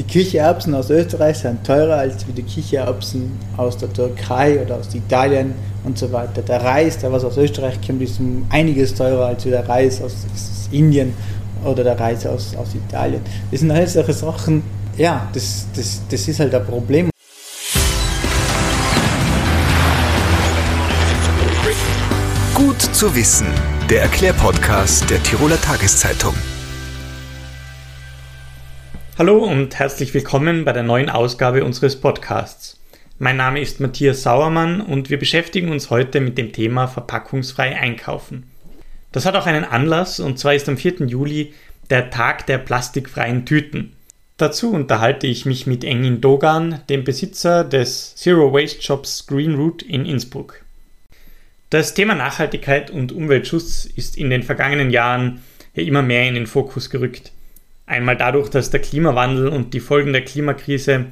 Die Kichererbsen aus Österreich sind teurer als die Kichererbsen aus der Türkei oder aus Italien und so weiter. Der Reis, der was aus Österreich kommt, ist um einiges teurer als der Reis aus, aus Indien oder der Reis aus, aus Italien. Das sind halt solche Sachen, ja, das, das, das ist halt ein Problem. Gut zu wissen, der Erklärpodcast der Tiroler Tageszeitung. Hallo und herzlich willkommen bei der neuen Ausgabe unseres Podcasts. Mein Name ist Matthias Sauermann und wir beschäftigen uns heute mit dem Thema verpackungsfrei einkaufen. Das hat auch einen Anlass und zwar ist am 4. Juli der Tag der plastikfreien Tüten. Dazu unterhalte ich mich mit Engin Dogan, dem Besitzer des Zero Waste Shops Green Route in Innsbruck. Das Thema Nachhaltigkeit und Umweltschutz ist in den vergangenen Jahren ja immer mehr in den Fokus gerückt. Einmal dadurch, dass der Klimawandel und die Folgen der Klimakrise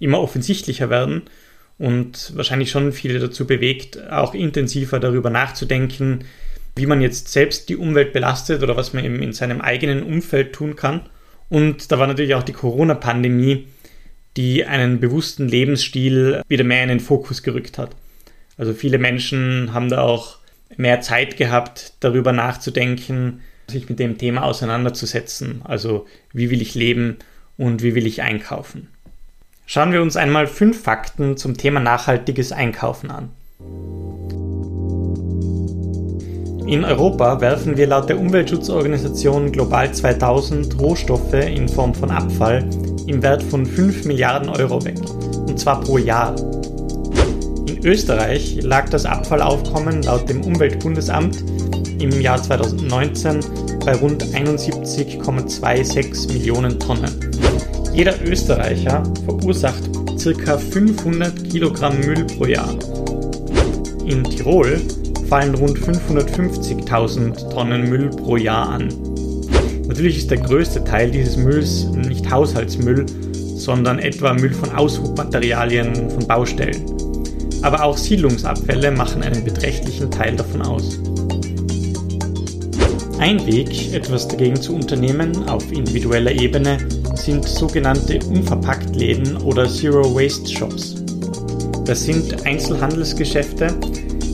immer offensichtlicher werden und wahrscheinlich schon viele dazu bewegt, auch intensiver darüber nachzudenken, wie man jetzt selbst die Umwelt belastet oder was man eben in seinem eigenen Umfeld tun kann. Und da war natürlich auch die Corona-Pandemie, die einen bewussten Lebensstil wieder mehr in den Fokus gerückt hat. Also viele Menschen haben da auch mehr Zeit gehabt, darüber nachzudenken, sich mit dem Thema auseinanderzusetzen. Also wie will ich leben und wie will ich einkaufen. Schauen wir uns einmal fünf Fakten zum Thema nachhaltiges Einkaufen an. In Europa werfen wir laut der Umweltschutzorganisation Global 2000 Rohstoffe in Form von Abfall im Wert von 5 Milliarden Euro weg, und zwar pro Jahr. In Österreich lag das Abfallaufkommen laut dem Umweltbundesamt im Jahr 2019 bei rund 71,26 Millionen Tonnen. Jeder Österreicher verursacht ca. 500 Kilogramm Müll pro Jahr. In Tirol fallen rund 550.000 Tonnen Müll pro Jahr an. Natürlich ist der größte Teil dieses Mülls nicht Haushaltsmüll, sondern etwa Müll von Aushubmaterialien von Baustellen. Aber auch Siedlungsabfälle machen einen beträchtlichen Teil davon aus. Ein Weg, etwas dagegen zu unternehmen auf individueller Ebene, sind sogenannte Unverpacktläden oder Zero Waste Shops. Das sind Einzelhandelsgeschäfte,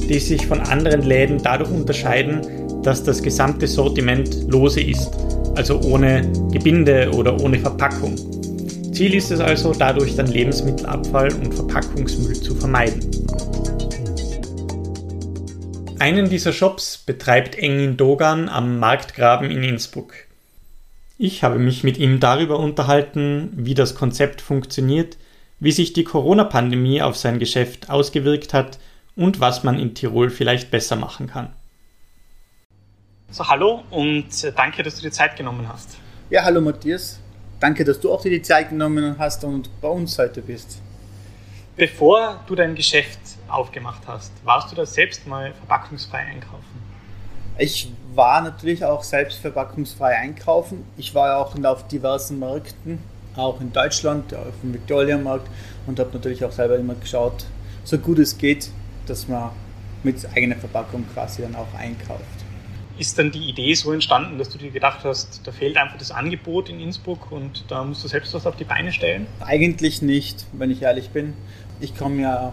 die sich von anderen Läden dadurch unterscheiden, dass das gesamte Sortiment lose ist, also ohne Gebinde oder ohne Verpackung. Ziel ist es also, dadurch dann Lebensmittelabfall und Verpackungsmüll zu vermeiden. Einen dieser Shops betreibt Engin Dogan am Marktgraben in Innsbruck. Ich habe mich mit ihm darüber unterhalten, wie das Konzept funktioniert, wie sich die Corona-Pandemie auf sein Geschäft ausgewirkt hat und was man in Tirol vielleicht besser machen kann. So, hallo und danke, dass du dir Zeit genommen hast. Ja, hallo Matthias. Danke, dass du auch dir die Zeit genommen hast und bei uns heute bist. Bevor du dein Geschäft aufgemacht hast, warst du da selbst mal verpackungsfrei einkaufen? Ich war natürlich auch selbst verpackungsfrei einkaufen. Ich war auch auf diversen Märkten, auch in Deutschland, auf dem Victoria-Markt und habe natürlich auch selber immer geschaut, so gut es geht, dass man mit eigener Verpackung quasi dann auch einkauft. Ist dann die Idee so entstanden, dass du dir gedacht hast, da fehlt einfach das Angebot in Innsbruck und da musst du selbst was auf die Beine stellen? Eigentlich nicht, wenn ich ehrlich bin. Ich komme ja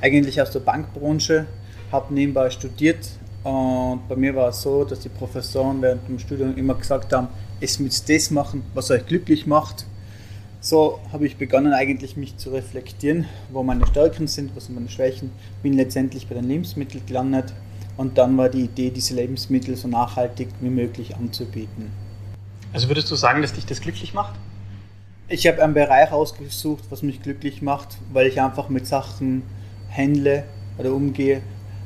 eigentlich aus der Bankbranche, habe nebenbei studiert und bei mir war es so, dass die Professoren während dem Studium immer gesagt haben, es müsst das machen, was euch glücklich macht. So habe ich begonnen eigentlich mich zu reflektieren, wo meine Stärken sind, was sind meine Schwächen. Bin letztendlich bei den Lebensmitteln gelandet und dann war die Idee, diese Lebensmittel so nachhaltig wie möglich anzubieten. Also würdest du sagen, dass dich das glücklich macht? Ich habe einen Bereich ausgesucht, was mich glücklich macht, weil ich einfach mit Sachen handle oder umgehe,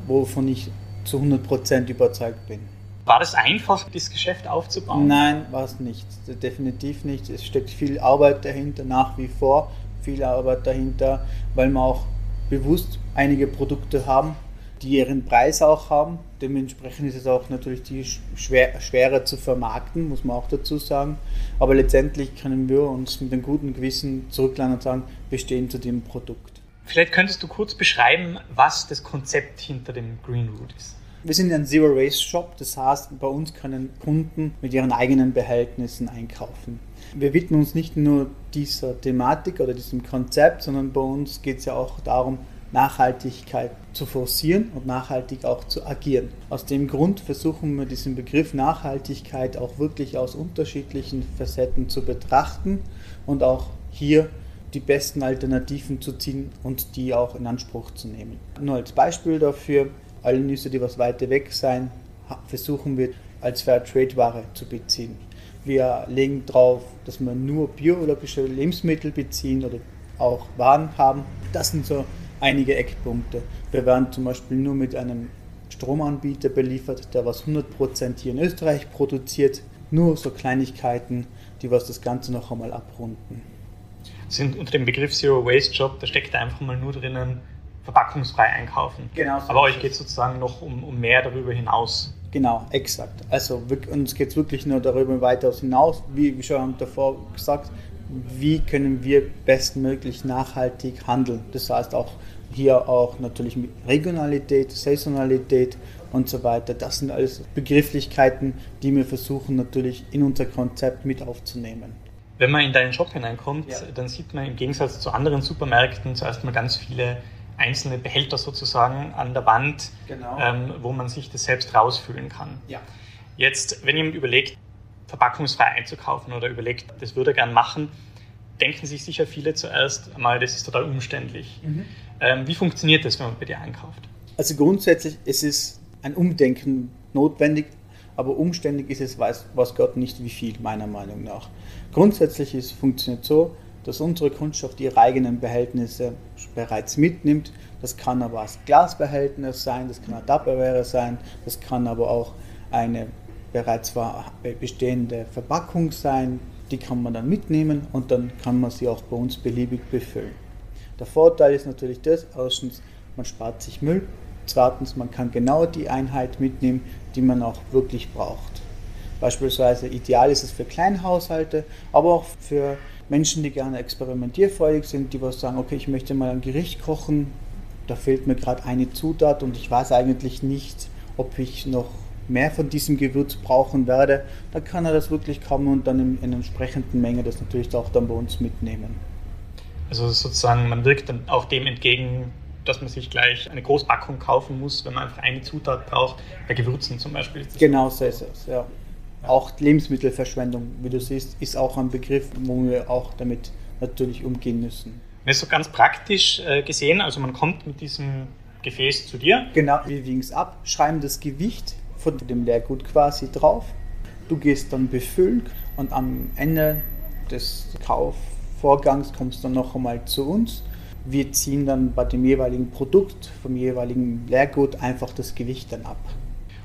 wovon ich zu 100% überzeugt bin. War das einfach, das Geschäft aufzubauen? Nein, war es nicht. Definitiv nicht. Es steckt viel Arbeit dahinter, nach wie vor viel Arbeit dahinter, weil wir auch bewusst einige Produkte haben, die ihren Preis auch haben. Dementsprechend ist es auch natürlich die schwer, schwerer zu vermarkten, muss man auch dazu sagen. Aber letztendlich können wir uns mit einem guten Gewissen zurücklehnen und sagen, wir stehen zu dem Produkt. Vielleicht könntest du kurz beschreiben, was das Konzept hinter dem Green Route ist. Wir sind ein Zero Waste Shop, das heißt, bei uns können Kunden mit ihren eigenen Behältnissen einkaufen. Wir widmen uns nicht nur dieser Thematik oder diesem Konzept, sondern bei uns geht es ja auch darum, Nachhaltigkeit zu forcieren und nachhaltig auch zu agieren. Aus dem Grund versuchen wir diesen Begriff Nachhaltigkeit auch wirklich aus unterschiedlichen Facetten zu betrachten und auch hier die besten Alternativen zu ziehen und die auch in Anspruch zu nehmen. Nur als Beispiel dafür, alle Nüsse, die was weiter weg sein, versuchen wir als Fairtrade-Ware zu beziehen. Wir legen darauf, dass wir nur biologische Lebensmittel beziehen oder auch Waren haben. Das sind so einige Eckpunkte. Wir werden zum Beispiel nur mit einem Stromanbieter beliefert, der was 100% hier in Österreich produziert. Nur so Kleinigkeiten, die was das Ganze noch einmal abrunden. Sind unter dem Begriff Zero Waste Job, da steckt einfach mal nur drinnen, verpackungsfrei einkaufen. Genau. So Aber euch geht es sozusagen noch um, um mehr darüber hinaus. Genau, exakt. Also uns geht es wirklich nur darüber weiter hinaus, wie, wie schon davor gesagt, wie können wir bestmöglich nachhaltig handeln. Das heißt auch hier auch natürlich mit Regionalität, Saisonalität und so weiter. Das sind alles Begrifflichkeiten, die wir versuchen natürlich in unser Konzept mit aufzunehmen. Wenn man in deinen Shop hineinkommt, ja. dann sieht man im Gegensatz zu anderen Supermärkten zuerst mal ganz viele einzelne Behälter sozusagen an der Wand, genau. ähm, wo man sich das selbst rausfüllen kann. Ja. Jetzt, wenn jemand überlegt, verpackungsfrei einzukaufen oder überlegt, das würde er gern machen, denken sich sicher viele zuerst einmal, das ist total umständlich. Mhm. Ähm, wie funktioniert das, wenn man bei dir einkauft? Also grundsätzlich es ist ein Umdenken notwendig, aber umständlich ist es, weiß, weiß Gott nicht wie viel, meiner Meinung nach. Grundsätzlich ist, funktioniert so, dass unsere Kundschaft ihre eigenen Behältnisse bereits mitnimmt. Das kann aber als Glasbehältnis sein, das kann ein Tupperware sein, das kann aber auch eine bereits bestehende Verpackung sein, die kann man dann mitnehmen und dann kann man sie auch bei uns beliebig befüllen. Der Vorteil ist natürlich das, erstens, man spart sich Müll, zweitens, man kann genau die Einheit mitnehmen, die man auch wirklich braucht. Beispielsweise ideal ist es für Kleinhaushalte, aber auch für Menschen, die gerne experimentierfreudig sind, die was sagen, okay, ich möchte mal ein Gericht kochen, da fehlt mir gerade eine Zutat und ich weiß eigentlich nicht, ob ich noch mehr von diesem Gewürz brauchen werde, dann kann er das wirklich kommen und dann in, in entsprechenden Menge das natürlich auch dann bei uns mitnehmen. Also sozusagen, man wirkt dann auch dem entgegen, dass man sich gleich eine Großpackung kaufen muss, wenn man einfach eine Zutat braucht, bei Gewürzen zum Beispiel. Genau so ist es, ja. Auch Lebensmittelverschwendung, wie du siehst, ist auch ein Begriff, wo wir auch damit natürlich umgehen müssen. Das ist so ganz praktisch äh, gesehen, also man kommt mit diesem Gefäß zu dir. Genau, wir wiegen es ab, schreiben das Gewicht von dem Leergut quasi drauf. Du gehst dann befüllen und am Ende des Kaufvorgangs kommst du dann noch einmal zu uns. Wir ziehen dann bei dem jeweiligen Produkt, vom jeweiligen Leergut einfach das Gewicht dann ab.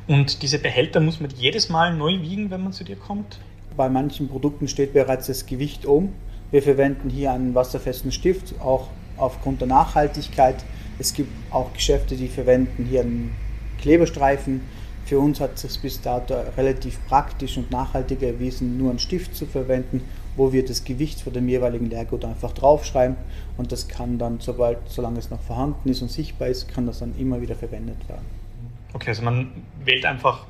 Und diese Behälter muss man jedes Mal neu wiegen, wenn man zu dir kommt? Bei manchen Produkten steht bereits das Gewicht um. Wir verwenden hier einen wasserfesten Stift, auch aufgrund der Nachhaltigkeit. Es gibt auch Geschäfte, die verwenden hier einen Klebestreifen. Für uns hat es bis dato relativ praktisch und nachhaltig erwiesen, nur einen Stift zu verwenden, wo wir das Gewicht von dem jeweiligen Leergut einfach draufschreiben und das kann dann, sobald, solange es noch vorhanden ist und sichtbar ist, kann das dann immer wieder verwendet werden. Okay, also man wählt einfach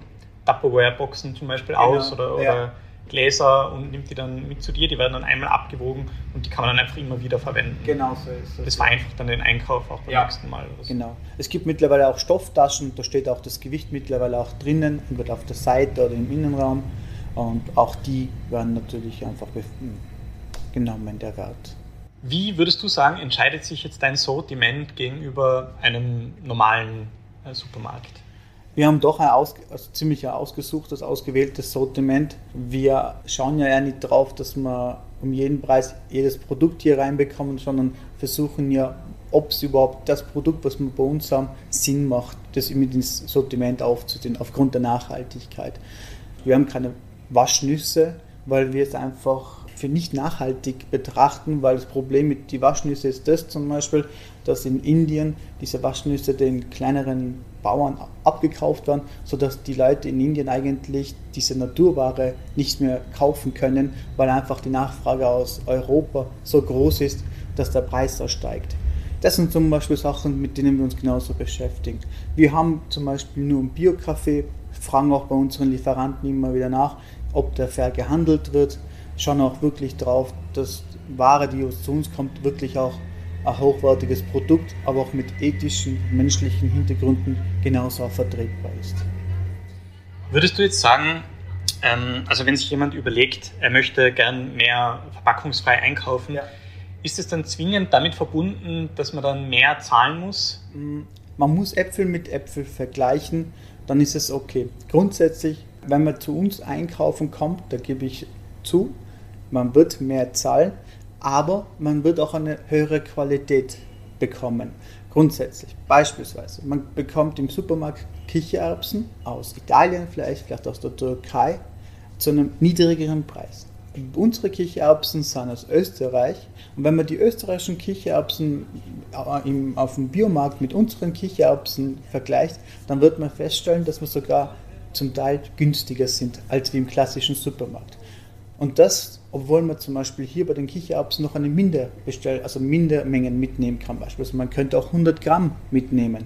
Tupperware-Boxen zum Beispiel genau, aus oder, oder ja. Gläser und nimmt die dann mit zu dir. Die werden dann einmal abgewogen und die kann man dann einfach immer wieder verwenden. Genau so ist es. Das vereinfacht dann den Einkauf auch beim ja. nächsten Mal. So. Genau. Es gibt mittlerweile auch Stofftaschen, da steht auch das Gewicht mittlerweile auch drinnen, entweder auf der Seite oder im Innenraum. Und auch die werden natürlich einfach genommen, der Wert. Wie würdest du sagen, entscheidet sich jetzt dein Sortiment gegenüber einem normalen äh, Supermarkt? Wir haben doch ein aus, also ziemlich ein ausgesuchtes, ausgewähltes Sortiment. Wir schauen ja eher nicht drauf, dass wir um jeden Preis jedes Produkt hier reinbekommen, sondern versuchen ja, ob es überhaupt das Produkt, was wir bei uns haben, Sinn macht, das mit ins Sortiment aufzuziehen, aufgrund der Nachhaltigkeit. Wir haben keine Waschnüsse, weil wir es einfach für nicht nachhaltig betrachten, weil das Problem mit den Waschnüsse ist das zum Beispiel, dass in Indien diese Waschnüsse den kleineren Bauern abgekauft werden, sodass die Leute in Indien eigentlich diese Naturware nicht mehr kaufen können, weil einfach die Nachfrage aus Europa so groß ist, dass der Preis da steigt. Das sind zum Beispiel Sachen, mit denen wir uns genauso beschäftigen. Wir haben zum Beispiel nur einen Bio-Kaffee, fragen auch bei unseren Lieferanten immer wieder nach, ob der fair gehandelt wird, schauen auch wirklich drauf, dass Ware, die zu uns kommt, wirklich auch ein hochwertiges Produkt, aber auch mit ethischen, menschlichen Hintergründen genauso vertretbar ist. Würdest du jetzt sagen, ähm, also wenn sich jemand überlegt, er möchte gern mehr verpackungsfrei einkaufen, ja. ist es dann zwingend damit verbunden, dass man dann mehr zahlen muss? Mm, man muss Äpfel mit Äpfel vergleichen, dann ist es okay. Grundsätzlich, wenn man zu uns einkaufen kommt, da gebe ich zu, man wird mehr zahlen, aber man wird auch eine höhere Qualität bekommen. Grundsätzlich. Beispielsweise, man bekommt im Supermarkt Kichererbsen aus Italien, vielleicht, vielleicht aus der Türkei, zu einem niedrigeren Preis. Unsere Kichererbsen sind aus Österreich und wenn man die österreichischen Kichererbsen äh, auf dem Biomarkt mit unseren Kichererbsen vergleicht, dann wird man feststellen, dass wir sogar zum Teil günstiger sind als wie im klassischen Supermarkt. Und das, obwohl man zum Beispiel hier bei den Kichererbsen noch eine Minder bestell, also Mindermengen mitnehmen kann. Beispielsweise man könnte auch 100 Gramm mitnehmen.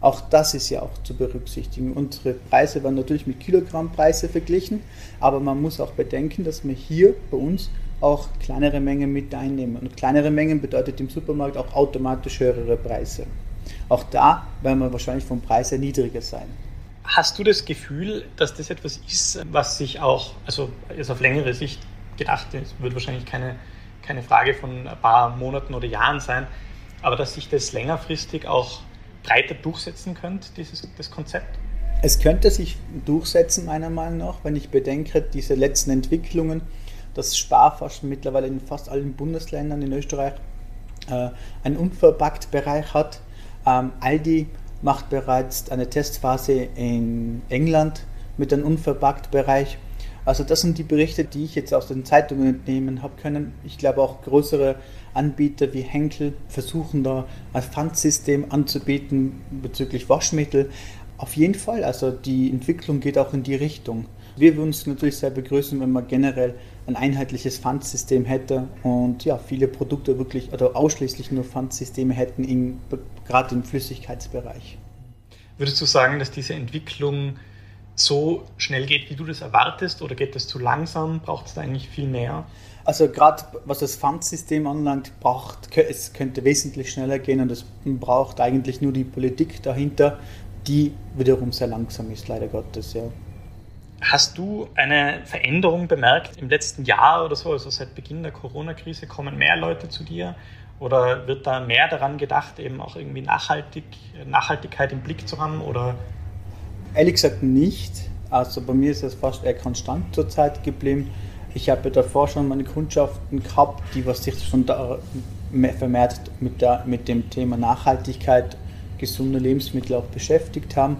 Auch das ist ja auch zu berücksichtigen. Unsere Preise werden natürlich mit Kilogrammpreise verglichen, aber man muss auch bedenken, dass wir hier bei uns auch kleinere Mengen mit einnehmen. Und kleinere Mengen bedeutet im Supermarkt auch automatisch höhere Preise. Auch da werden wir wahrscheinlich vom Preis her niedriger sein. Hast du das Gefühl, dass das etwas ist, was sich auch, also ist auf längere Sicht gedacht, es wird wahrscheinlich keine, keine Frage von ein paar Monaten oder Jahren sein, aber dass sich das längerfristig auch breiter durchsetzen könnte, dieses, das Konzept? Es könnte sich durchsetzen, meiner Meinung nach, wenn ich bedenke, diese letzten Entwicklungen, dass Sparflaschen mittlerweile in fast allen Bundesländern in Österreich äh, einen unverpackt Bereich hat. Ähm, Aldi macht bereits eine Testphase in England mit einem unverpackt Bereich. Also das sind die Berichte, die ich jetzt aus den Zeitungen entnehmen habe können. Ich glaube auch größere Anbieter wie Henkel versuchen da ein Pfandsystem anzubieten bezüglich Waschmittel. Auf jeden Fall, also die Entwicklung geht auch in die Richtung. Wir würden es natürlich sehr begrüßen, wenn man generell ein einheitliches Pfandsystem hätte und ja, viele Produkte wirklich oder ausschließlich nur Pfandsysteme hätten, in, gerade im Flüssigkeitsbereich. Würdest du sagen, dass diese Entwicklung so schnell geht, wie du das erwartest, oder geht das zu langsam? Braucht es da eigentlich viel mehr? Also gerade was das Pfandsystem anlangt, braucht, es könnte wesentlich schneller gehen und es braucht eigentlich nur die Politik dahinter, die wiederum sehr langsam ist, leider Gottes, ja. Hast du eine Veränderung bemerkt im letzten Jahr oder so, also seit Beginn der Corona-Krise, kommen mehr Leute zu dir oder wird da mehr daran gedacht, eben auch irgendwie nachhaltig, Nachhaltigkeit im Blick zu haben oder Ehrlich gesagt nicht. Also bei mir ist es fast eher konstant zur Zeit geblieben. Ich habe davor schon meine Kundschaften gehabt, die was sich schon vermehrt mit, der, mit dem Thema Nachhaltigkeit, gesunde Lebensmittel auch beschäftigt haben.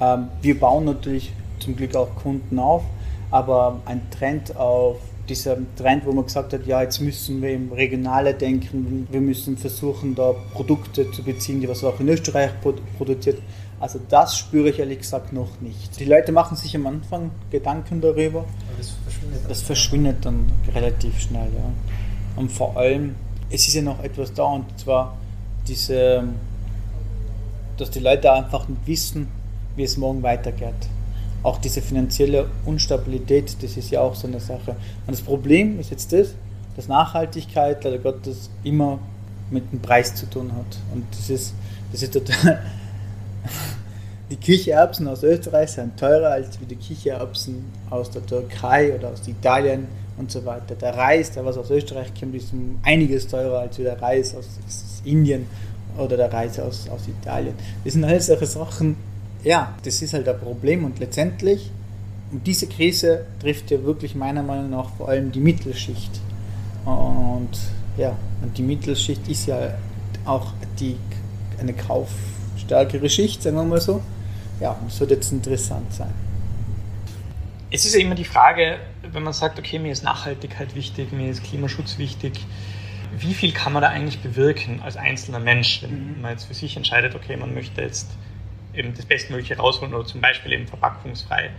Ähm, wir bauen natürlich zum Glück auch Kunden auf, aber ein Trend auf dieser Trend, wo man gesagt hat, ja, jetzt müssen wir im Regionale denken, wir müssen versuchen, da Produkte zu beziehen, die was auch in Österreich produziert, also das spüre ich ehrlich gesagt noch nicht. Die Leute machen sich am Anfang Gedanken darüber. Aber das verschwindet, das verschwindet dann relativ schnell, ja. Und vor allem, es ist ja noch etwas da und zwar diese, dass die Leute einfach nicht wissen, wie es morgen weitergeht. Auch diese finanzielle Unstabilität, das ist ja auch so eine Sache. Und das Problem ist jetzt das, dass Nachhaltigkeit leider Gottes immer mit dem Preis zu tun hat. Und das ist, das ist total die Kichererbsen aus Österreich sind teurer als die Kichererbsen aus der Türkei oder aus Italien und so weiter. Der Reis, der was aus Österreich kommt, ist um einiges teurer als der Reis aus, aus Indien oder der Reis aus, aus Italien. Das sind alles solche Sachen, ja, das ist halt ein Problem und letztendlich, und diese Krise trifft ja wirklich meiner Meinung nach vor allem die Mittelschicht. Und ja, und die Mittelschicht ist ja auch die, eine Kauf stärkere Schicht, sagen wir mal so. Ja, das wird jetzt interessant sein. Es ist ja immer die Frage, wenn man sagt, okay, mir ist Nachhaltigkeit wichtig, mir ist Klimaschutz wichtig, wie viel kann man da eigentlich bewirken als einzelner Mensch, wenn mhm. man jetzt für sich entscheidet, okay, man möchte jetzt eben das Bestmögliche rausholen oder zum Beispiel eben verpackungsfrei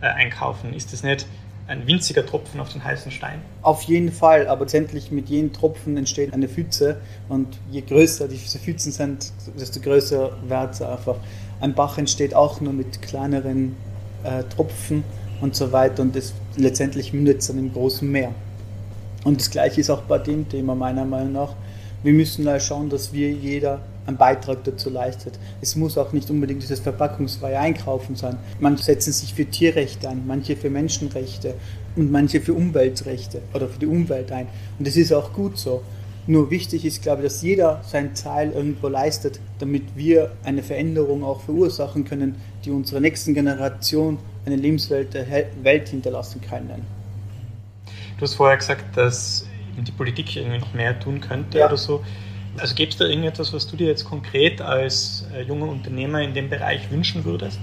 äh, einkaufen? Ist das nicht ein winziger Tropfen auf den heißen Stein. Auf jeden Fall, aber letztendlich mit jedem Tropfen entsteht eine Pfütze und je größer diese Pfützen sind, desto größer wird es einfach. Ein Bach entsteht auch nur mit kleineren äh, Tropfen und so weiter und das letztendlich mündet es dann im großen Meer. Und das gleiche ist auch bei dem Thema meiner Meinung nach. Wir müssen da schauen, dass wir jeder einen Beitrag dazu leistet. Es muss auch nicht unbedingt dieses verpackungsfreie Einkaufen sein. Manche setzen sich für Tierrechte ein, manche für Menschenrechte und manche für Umweltrechte oder für die Umwelt ein. Und das ist auch gut so. Nur wichtig ist, glaube ich, dass jeder seinen Teil irgendwo leistet, damit wir eine Veränderung auch verursachen können, die unserer nächsten Generation eine Lebenswelt der Welt hinterlassen können. Du hast vorher gesagt, dass die Politik irgendwie noch mehr tun könnte ja. oder so. Also gibt es da irgendetwas, was du dir jetzt konkret als äh, junger Unternehmer in dem Bereich wünschen würdest?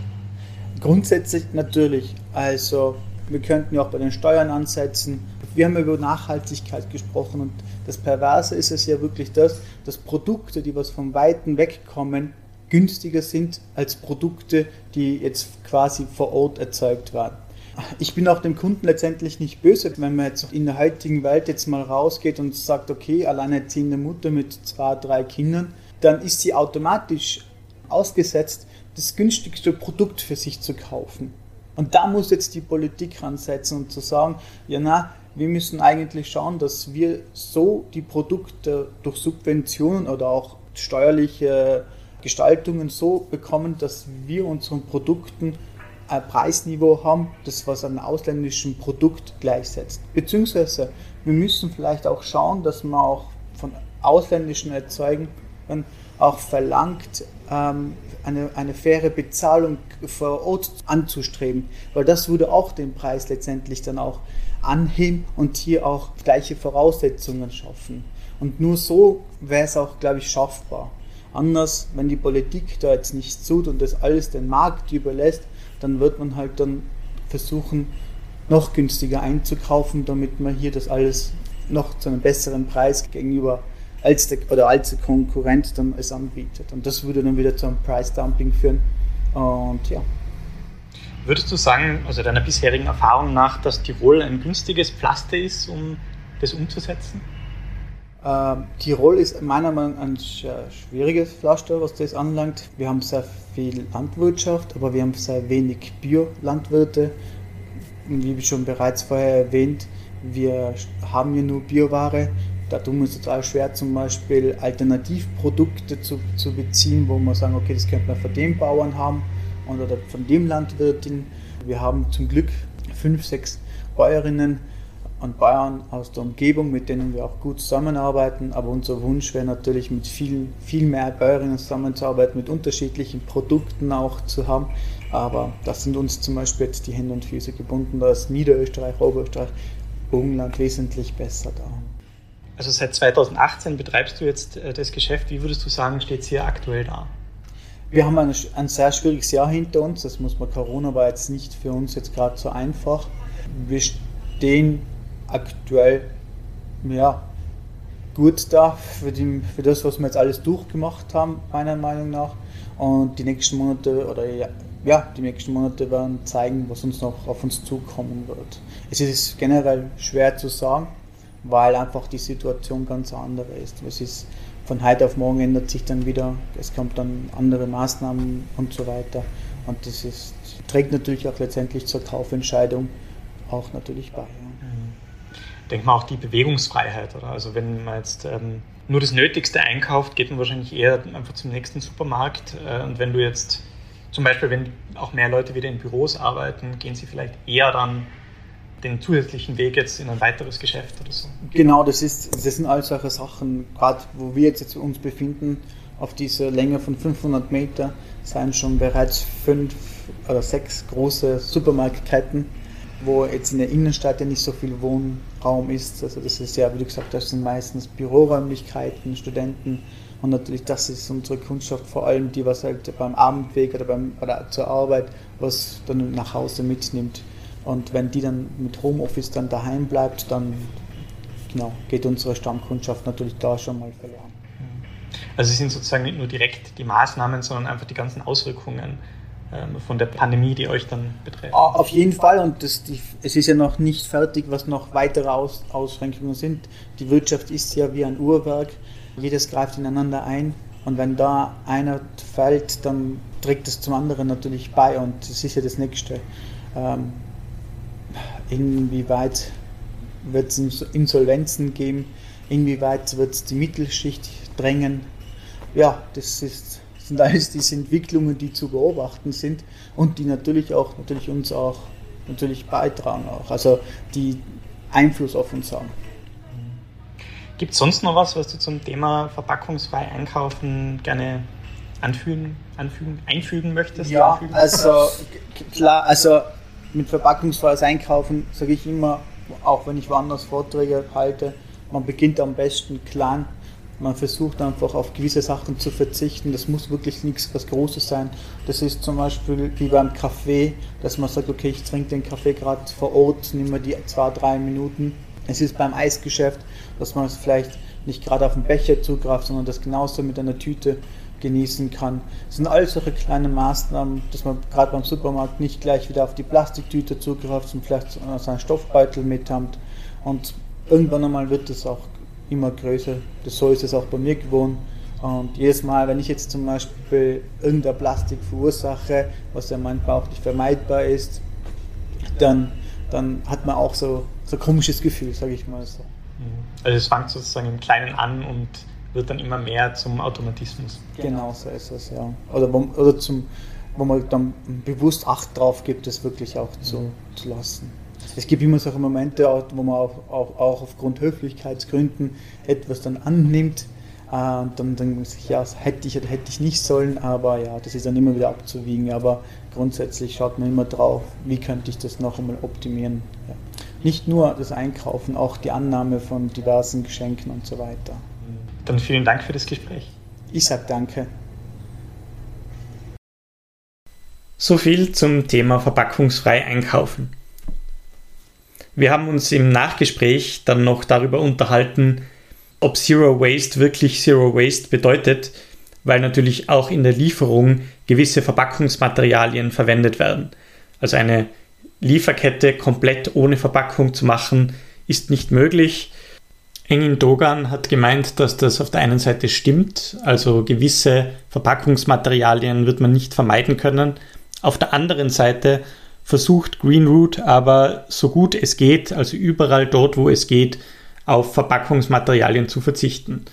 Grundsätzlich natürlich. Also wir könnten ja auch bei den Steuern ansetzen. Wir haben über Nachhaltigkeit gesprochen und das Perverse ist es ja wirklich das, dass Produkte, die was vom Weiten wegkommen, günstiger sind als Produkte, die jetzt quasi vor Ort erzeugt werden. Ich bin auch dem Kunden letztendlich nicht böse, wenn man jetzt in der heutigen Welt jetzt mal rausgeht und sagt, okay, alleinerziehende Mutter mit zwei, drei Kindern, dann ist sie automatisch ausgesetzt, das günstigste Produkt für sich zu kaufen. Und da muss jetzt die Politik ransetzen und zu sagen, ja na, wir müssen eigentlich schauen, dass wir so die Produkte durch Subventionen oder auch steuerliche Gestaltungen so bekommen, dass wir unseren Produkten ein Preisniveau haben, das was einem ausländischen Produkt gleichsetzt. Beziehungsweise wir müssen vielleicht auch schauen, dass man auch von ausländischen Erzeugern auch verlangt, ähm, eine, eine faire Bezahlung vor Ort anzustreben, weil das würde auch den Preis letztendlich dann auch anheben und hier auch gleiche Voraussetzungen schaffen. Und nur so wäre es auch, glaube ich, schaffbar. Anders, wenn die Politik da jetzt nichts tut und das alles den Markt überlässt, dann wird man halt dann versuchen, noch günstiger einzukaufen, damit man hier das alles noch zu einem besseren Preis gegenüber als der, oder als der Konkurrent dann es anbietet. Und das würde dann wieder zu einem Price Dumping führen. Und ja. Würdest du sagen, also deiner bisherigen Erfahrung nach, dass Tirol ein günstiges Pflaster ist, um das umzusetzen? Ähm, Tirol ist meiner Meinung nach ein schwieriges Pflaster, was das anlangt. Wir haben sehr viel Landwirtschaft, aber wir haben sehr wenig Biolandwirte. Wie schon bereits vorher erwähnt, wir haben hier nur Bioware. Da tun wir uns total schwer, zum Beispiel Alternativprodukte zu, zu beziehen, wo man sagen, okay, das könnte man von dem Bauern haben oder von dem Landwirtin. Wir haben zum Glück fünf, sechs Bäuerinnen, und Bayern aus der Umgebung, mit denen wir auch gut zusammenarbeiten. Aber unser Wunsch wäre natürlich, mit viel, viel mehr Bäuerinnen zusammenzuarbeiten, mit unterschiedlichen Produkten auch zu haben. Aber das sind uns zum Beispiel jetzt die Hände und Füße gebunden. Da ist Niederösterreich, Oberösterreich, Burgenland wesentlich besser da. Also seit 2018 betreibst du jetzt äh, das Geschäft. Wie würdest du sagen, steht es hier aktuell da? Wir haben ein, ein sehr schwieriges Jahr hinter uns. Das muss man, Corona war jetzt nicht für uns jetzt gerade so einfach. Wir stehen aktuell ja, gut da für, die, für das, was wir jetzt alles durchgemacht haben, meiner Meinung nach. Und die nächsten Monate oder ja, ja, die nächsten Monate werden zeigen, was uns noch auf uns zukommen wird. Es ist generell schwer zu sagen, weil einfach die Situation ganz andere ist. Es ist von heute auf morgen ändert sich dann wieder, es kommt dann andere Maßnahmen und so weiter. Und das ist, trägt natürlich auch letztendlich zur Kaufentscheidung auch natürlich bei. Ja denke mal auch die Bewegungsfreiheit. Oder? Also wenn man jetzt ähm, nur das Nötigste einkauft, geht man wahrscheinlich eher einfach zum nächsten Supermarkt. Äh, und wenn du jetzt zum Beispiel, wenn auch mehr Leute wieder in Büros arbeiten, gehen sie vielleicht eher dann den zusätzlichen Weg jetzt in ein weiteres Geschäft oder so. Genau, das, ist, das sind all solche Sachen, gerade wo wir jetzt uns befinden, auf dieser Länge von 500 Meter, seien schon bereits fünf oder sechs große Supermarktkeiten wo jetzt in der Innenstadt ja nicht so viel Wohnraum ist. Also das ist ja, wie du gesagt hast, sind meistens Büroräumlichkeiten, Studenten und natürlich das ist unsere Kundschaft vor allem die, was halt beim Abendweg oder, beim, oder zur Arbeit, was dann nach Hause mitnimmt. Und wenn die dann mit Homeoffice dann daheim bleibt, dann genau, geht unsere Stammkundschaft natürlich da schon mal verloren. Also es sind sozusagen nicht nur direkt die Maßnahmen, sondern einfach die ganzen Auswirkungen von der Pandemie, die euch dann betrifft? Auf jeden Fall und das, die, es ist ja noch nicht fertig, was noch weitere Aus, Ausschränkungen sind. Die Wirtschaft ist ja wie ein Uhrwerk, jedes greift ineinander ein und wenn da einer fällt, dann trägt es zum anderen natürlich bei und das ist ja das Nächste. Ähm, inwieweit wird es Insolvenzen geben, inwieweit wird es die Mittelschicht drängen. Ja, das ist sind alles diese Entwicklungen, die zu beobachten sind und die natürlich auch natürlich uns auch natürlich beitragen auch, also die Einfluss auf uns haben. Gibt es sonst noch was, was du zum Thema verpackungsfrei einkaufen gerne anfügen, anfügen, einfügen möchtest? Ja, anfügen? also klar, also mit verpackungsfreies Einkaufen sage ich immer, auch wenn ich woanders Vorträge halte, man beginnt am besten klein man versucht einfach auf gewisse Sachen zu verzichten. Das muss wirklich nichts was Großes sein. Das ist zum Beispiel wie beim Kaffee, dass man sagt, okay, ich trinke den Kaffee gerade vor Ort, nehme mir die zwei, drei Minuten. Es ist beim Eisgeschäft, dass man es vielleicht nicht gerade auf den Becher zugreift, sondern das genauso mit einer Tüte genießen kann. Das sind all solche kleine Maßnahmen, dass man gerade beim Supermarkt nicht gleich wieder auf die Plastiktüte zugreift und vielleicht seinen Stoffbeutel mithabt. Und irgendwann einmal wird es auch immer größer. Das so ist es auch bei mir gewohnt. Und jedes Mal, wenn ich jetzt zum Beispiel irgendein Plastik verursache, was ja manchmal auch nicht vermeidbar ist, dann, dann hat man auch so, so ein komisches Gefühl, sage ich mal so. Mhm. Also es fängt sozusagen im Kleinen an und wird dann immer mehr zum Automatismus. Genau so ist es, ja. Oder, wo, oder zum, wo man dann bewusst Acht drauf gibt, das wirklich auch zu, mhm. zu lassen es gibt immer solche Momente, wo man auch, auch, auch aufgrund Höflichkeitsgründen etwas dann annimmt. Äh, und dann denkt man sich, ja, hätte ich oder hätte ich nicht sollen, aber ja, das ist dann immer wieder abzuwiegen. Aber grundsätzlich schaut man immer drauf, wie könnte ich das noch einmal optimieren. Ja. Nicht nur das Einkaufen, auch die Annahme von diversen Geschenken und so weiter. Dann vielen Dank für das Gespräch. Ich sage danke. So viel zum Thema verpackungsfrei einkaufen. Wir haben uns im Nachgespräch dann noch darüber unterhalten, ob Zero Waste wirklich Zero Waste bedeutet, weil natürlich auch in der Lieferung gewisse Verpackungsmaterialien verwendet werden. Also eine Lieferkette komplett ohne Verpackung zu machen, ist nicht möglich. Engin Dogan hat gemeint, dass das auf der einen Seite stimmt, also gewisse Verpackungsmaterialien wird man nicht vermeiden können. Auf der anderen Seite versucht Greenroot aber so gut es geht, also überall dort, wo es geht, auf Verpackungsmaterialien zu verzichten.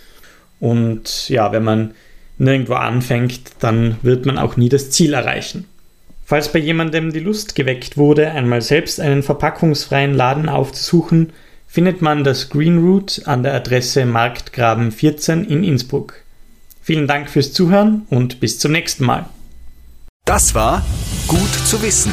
Und ja, wenn man nirgendwo anfängt, dann wird man auch nie das Ziel erreichen. Falls bei jemandem die Lust geweckt wurde, einmal selbst einen verpackungsfreien Laden aufzusuchen, findet man das Greenroot an der Adresse Marktgraben 14 in Innsbruck. Vielen Dank fürs Zuhören und bis zum nächsten Mal. Das war Gut zu wissen